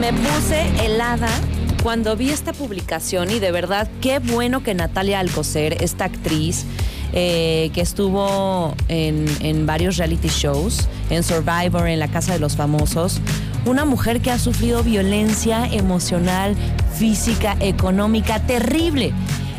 Me puse helada cuando vi esta publicación y de verdad qué bueno que Natalia Alcocer, esta actriz eh, que estuvo en, en varios reality shows, en Survivor, en la Casa de los Famosos, una mujer que ha sufrido violencia emocional, física, económica terrible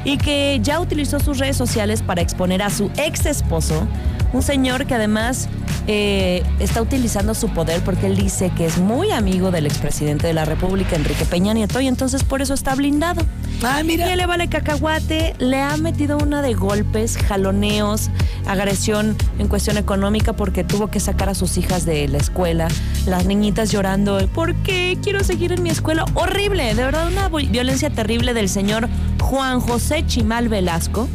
y que ya utilizó sus redes sociales para exponer a su ex esposo, un señor que además eh, está utilizando su poder porque él dice que es muy amigo del expresidente de la República, Enrique Peña Nieto, y entonces por eso está blindado. Ah, Y mira. él le vale cacahuate, le ha metido una de golpes, jaloneos, agresión en cuestión económica porque tuvo que sacar a sus hijas de la escuela, las niñitas llorando, ¿por qué quiero seguir en mi escuela? Horrible, de verdad una vi- violencia terrible del señor Juan José Chimal Velasco.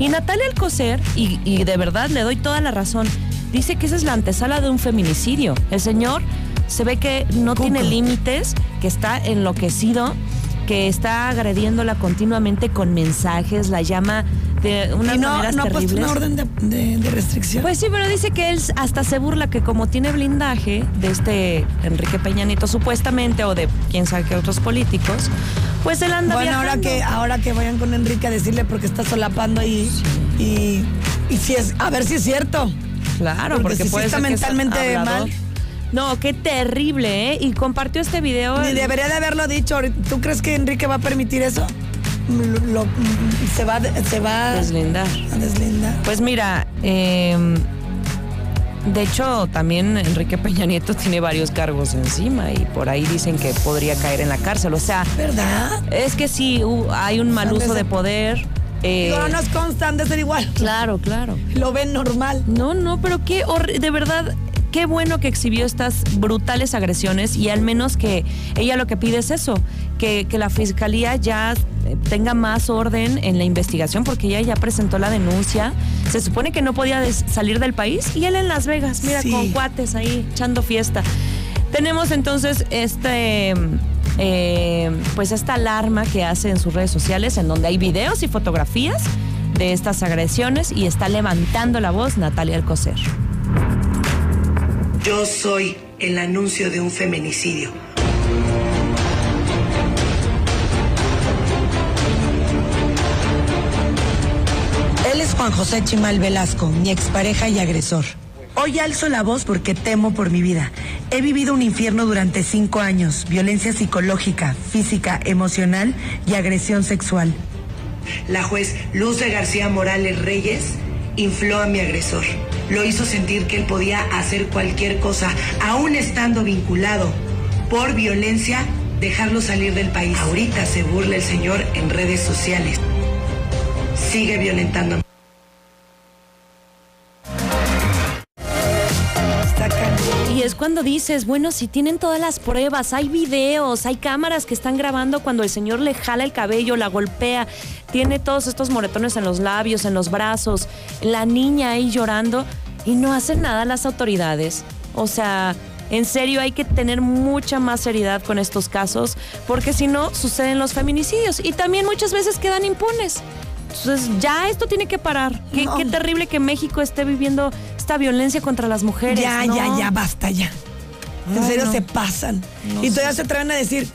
Y Natalia Alcocer, y, y de verdad le doy toda la razón, dice que esa es la antesala de un feminicidio. El señor se ve que no tiene límites, que está enloquecido, que está agrediéndola continuamente con mensajes, la llama de unas Y no, maneras no puesto terribles. una orden de, de- de restricción. Pues sí, pero dice que él hasta se burla que como tiene blindaje de este Enrique Peña Nieto supuestamente o de quién sabe qué otros políticos, pues él anda bueno, ahora viajando. que, ahora que vayan con Enrique a decirle porque está solapando ahí y, y si es, a ver si es cierto. Claro, Porque porque, si puede está ser mentalmente mal. No, qué terrible, ¿eh? Y compartió este video. Ni debería de haberlo dicho. ¿Tú crees que Enrique va a permitir eso? Lo- lo- se va, se va Deslindar. a deslindar. Pues mira, eh, de hecho también Enrique Peña Nieto tiene varios cargos encima y por ahí dicen que podría caer en la cárcel. O sea, ¿Verdad? es que sí, hay un mal uso de poder. Eh, no nos consta, han de ser igual. Claro, claro. Lo ven normal. No, no, pero qué de verdad, qué bueno que exhibió estas brutales agresiones y al menos que ella lo que pide es eso, que, que la fiscalía ya eh, tenga más orden en la investigación porque ella ya presentó la denuncia. Se supone que no podía salir del país y él en Las Vegas, mira, Sí. con cuates ahí echando fiesta. Tenemos entonces este eh, pues esta alarma que hace en sus redes sociales en donde hay videos y fotografías de estas agresiones y está levantando la voz Natalia Alcocer. Yo soy el anuncio de un feminicidio. Él es Juan José Chimal Velasco, mi expareja y agresor. Hoy alzo la voz porque temo por mi vida. He vivido un infierno durante cinco años, violencia psicológica, física, emocional y agresión sexual. La juez Luz de García Morales Reyes infló a mi agresor. Lo hizo sentir que él podía hacer cualquier cosa, aún estando vinculado por violencia, dejarlo salir del país. Ahorita se burla el señor en redes sociales. Sigue violentando. Es cuando dices, bueno, si tienen todas las pruebas, hay videos, hay cámaras que están grabando cuando el señor le jala el cabello, la golpea, tiene todos estos moretones en los labios, en los brazos, la niña ahí llorando y no hacen nada las autoridades. O sea, en serio hay que tener mucha más seriedad con estos casos porque si no suceden los feminicidios y también muchas veces quedan impunes. Entonces ya esto tiene que parar. Qué, No. qué terrible que México esté viviendo esta violencia contra las mujeres. Ya, ¿no? ya, ya, basta ya. En serio no. se pasan. No y todavía sé. se atreven a decir,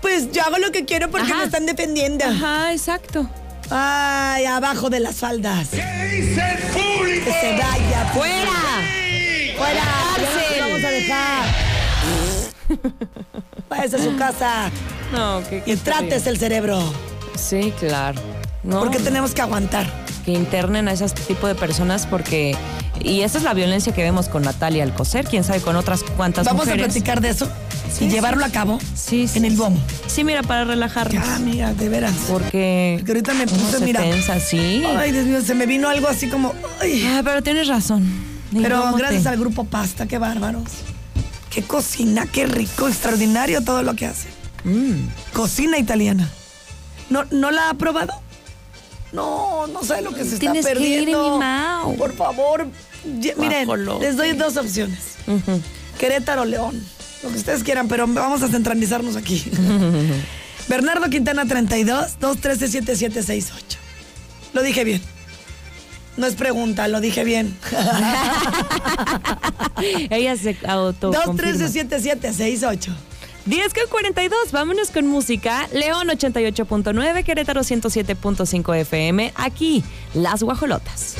pues yo hago lo que quiero porque Ajá. me están defendiendo. Ajá, exacto. Ay, abajo de las faldas. Que se vaya. ¡Fuera! ¡Fuera! Ya no vamos a dejar. Váyase a su casa No, que, y trates el cerebro. Sí, claro. No, Porque tenemos que aguantar. Que internen a ese tipo de personas porque... Y esa es la violencia que vemos con Natalia Alcocer, quién sabe con otras cuantas Vamos mujeres. a platicar de eso Sí, y sí, llevarlo a cabo Sí, sí, en el sí. bomo. Sí, mira, para relajarnos. Ya, amiga, de veras. Porque... Porque ahorita me puse, se mira. tensa, sí. Ay, Dios mío, se me vino algo así como. ay. Ah, pero tienes razón. ¿Y Pero gracias te- al grupo Pasta, qué bárbaros. Qué cocina, qué rico, extraordinario todo lo que hace. Mm. Cocina italiana. ¿No, ¿No la ha probado? No, no sabe lo que se Tienes está que ir, perdiendo. mi. Por favor, miren, les doy dos opciones. Ujú. Querétaro, León, lo que ustedes quieran, pero vamos a centralizarnos aquí. Bernardo Quintana 32 213 7768. Lo dije bien. No es pregunta, lo dije bien. Ella se auto 213 7768. 10 con 42, vámonos con música. León 88.9, Querétaro 107.5 FM. Aquí, Las Guajolotas.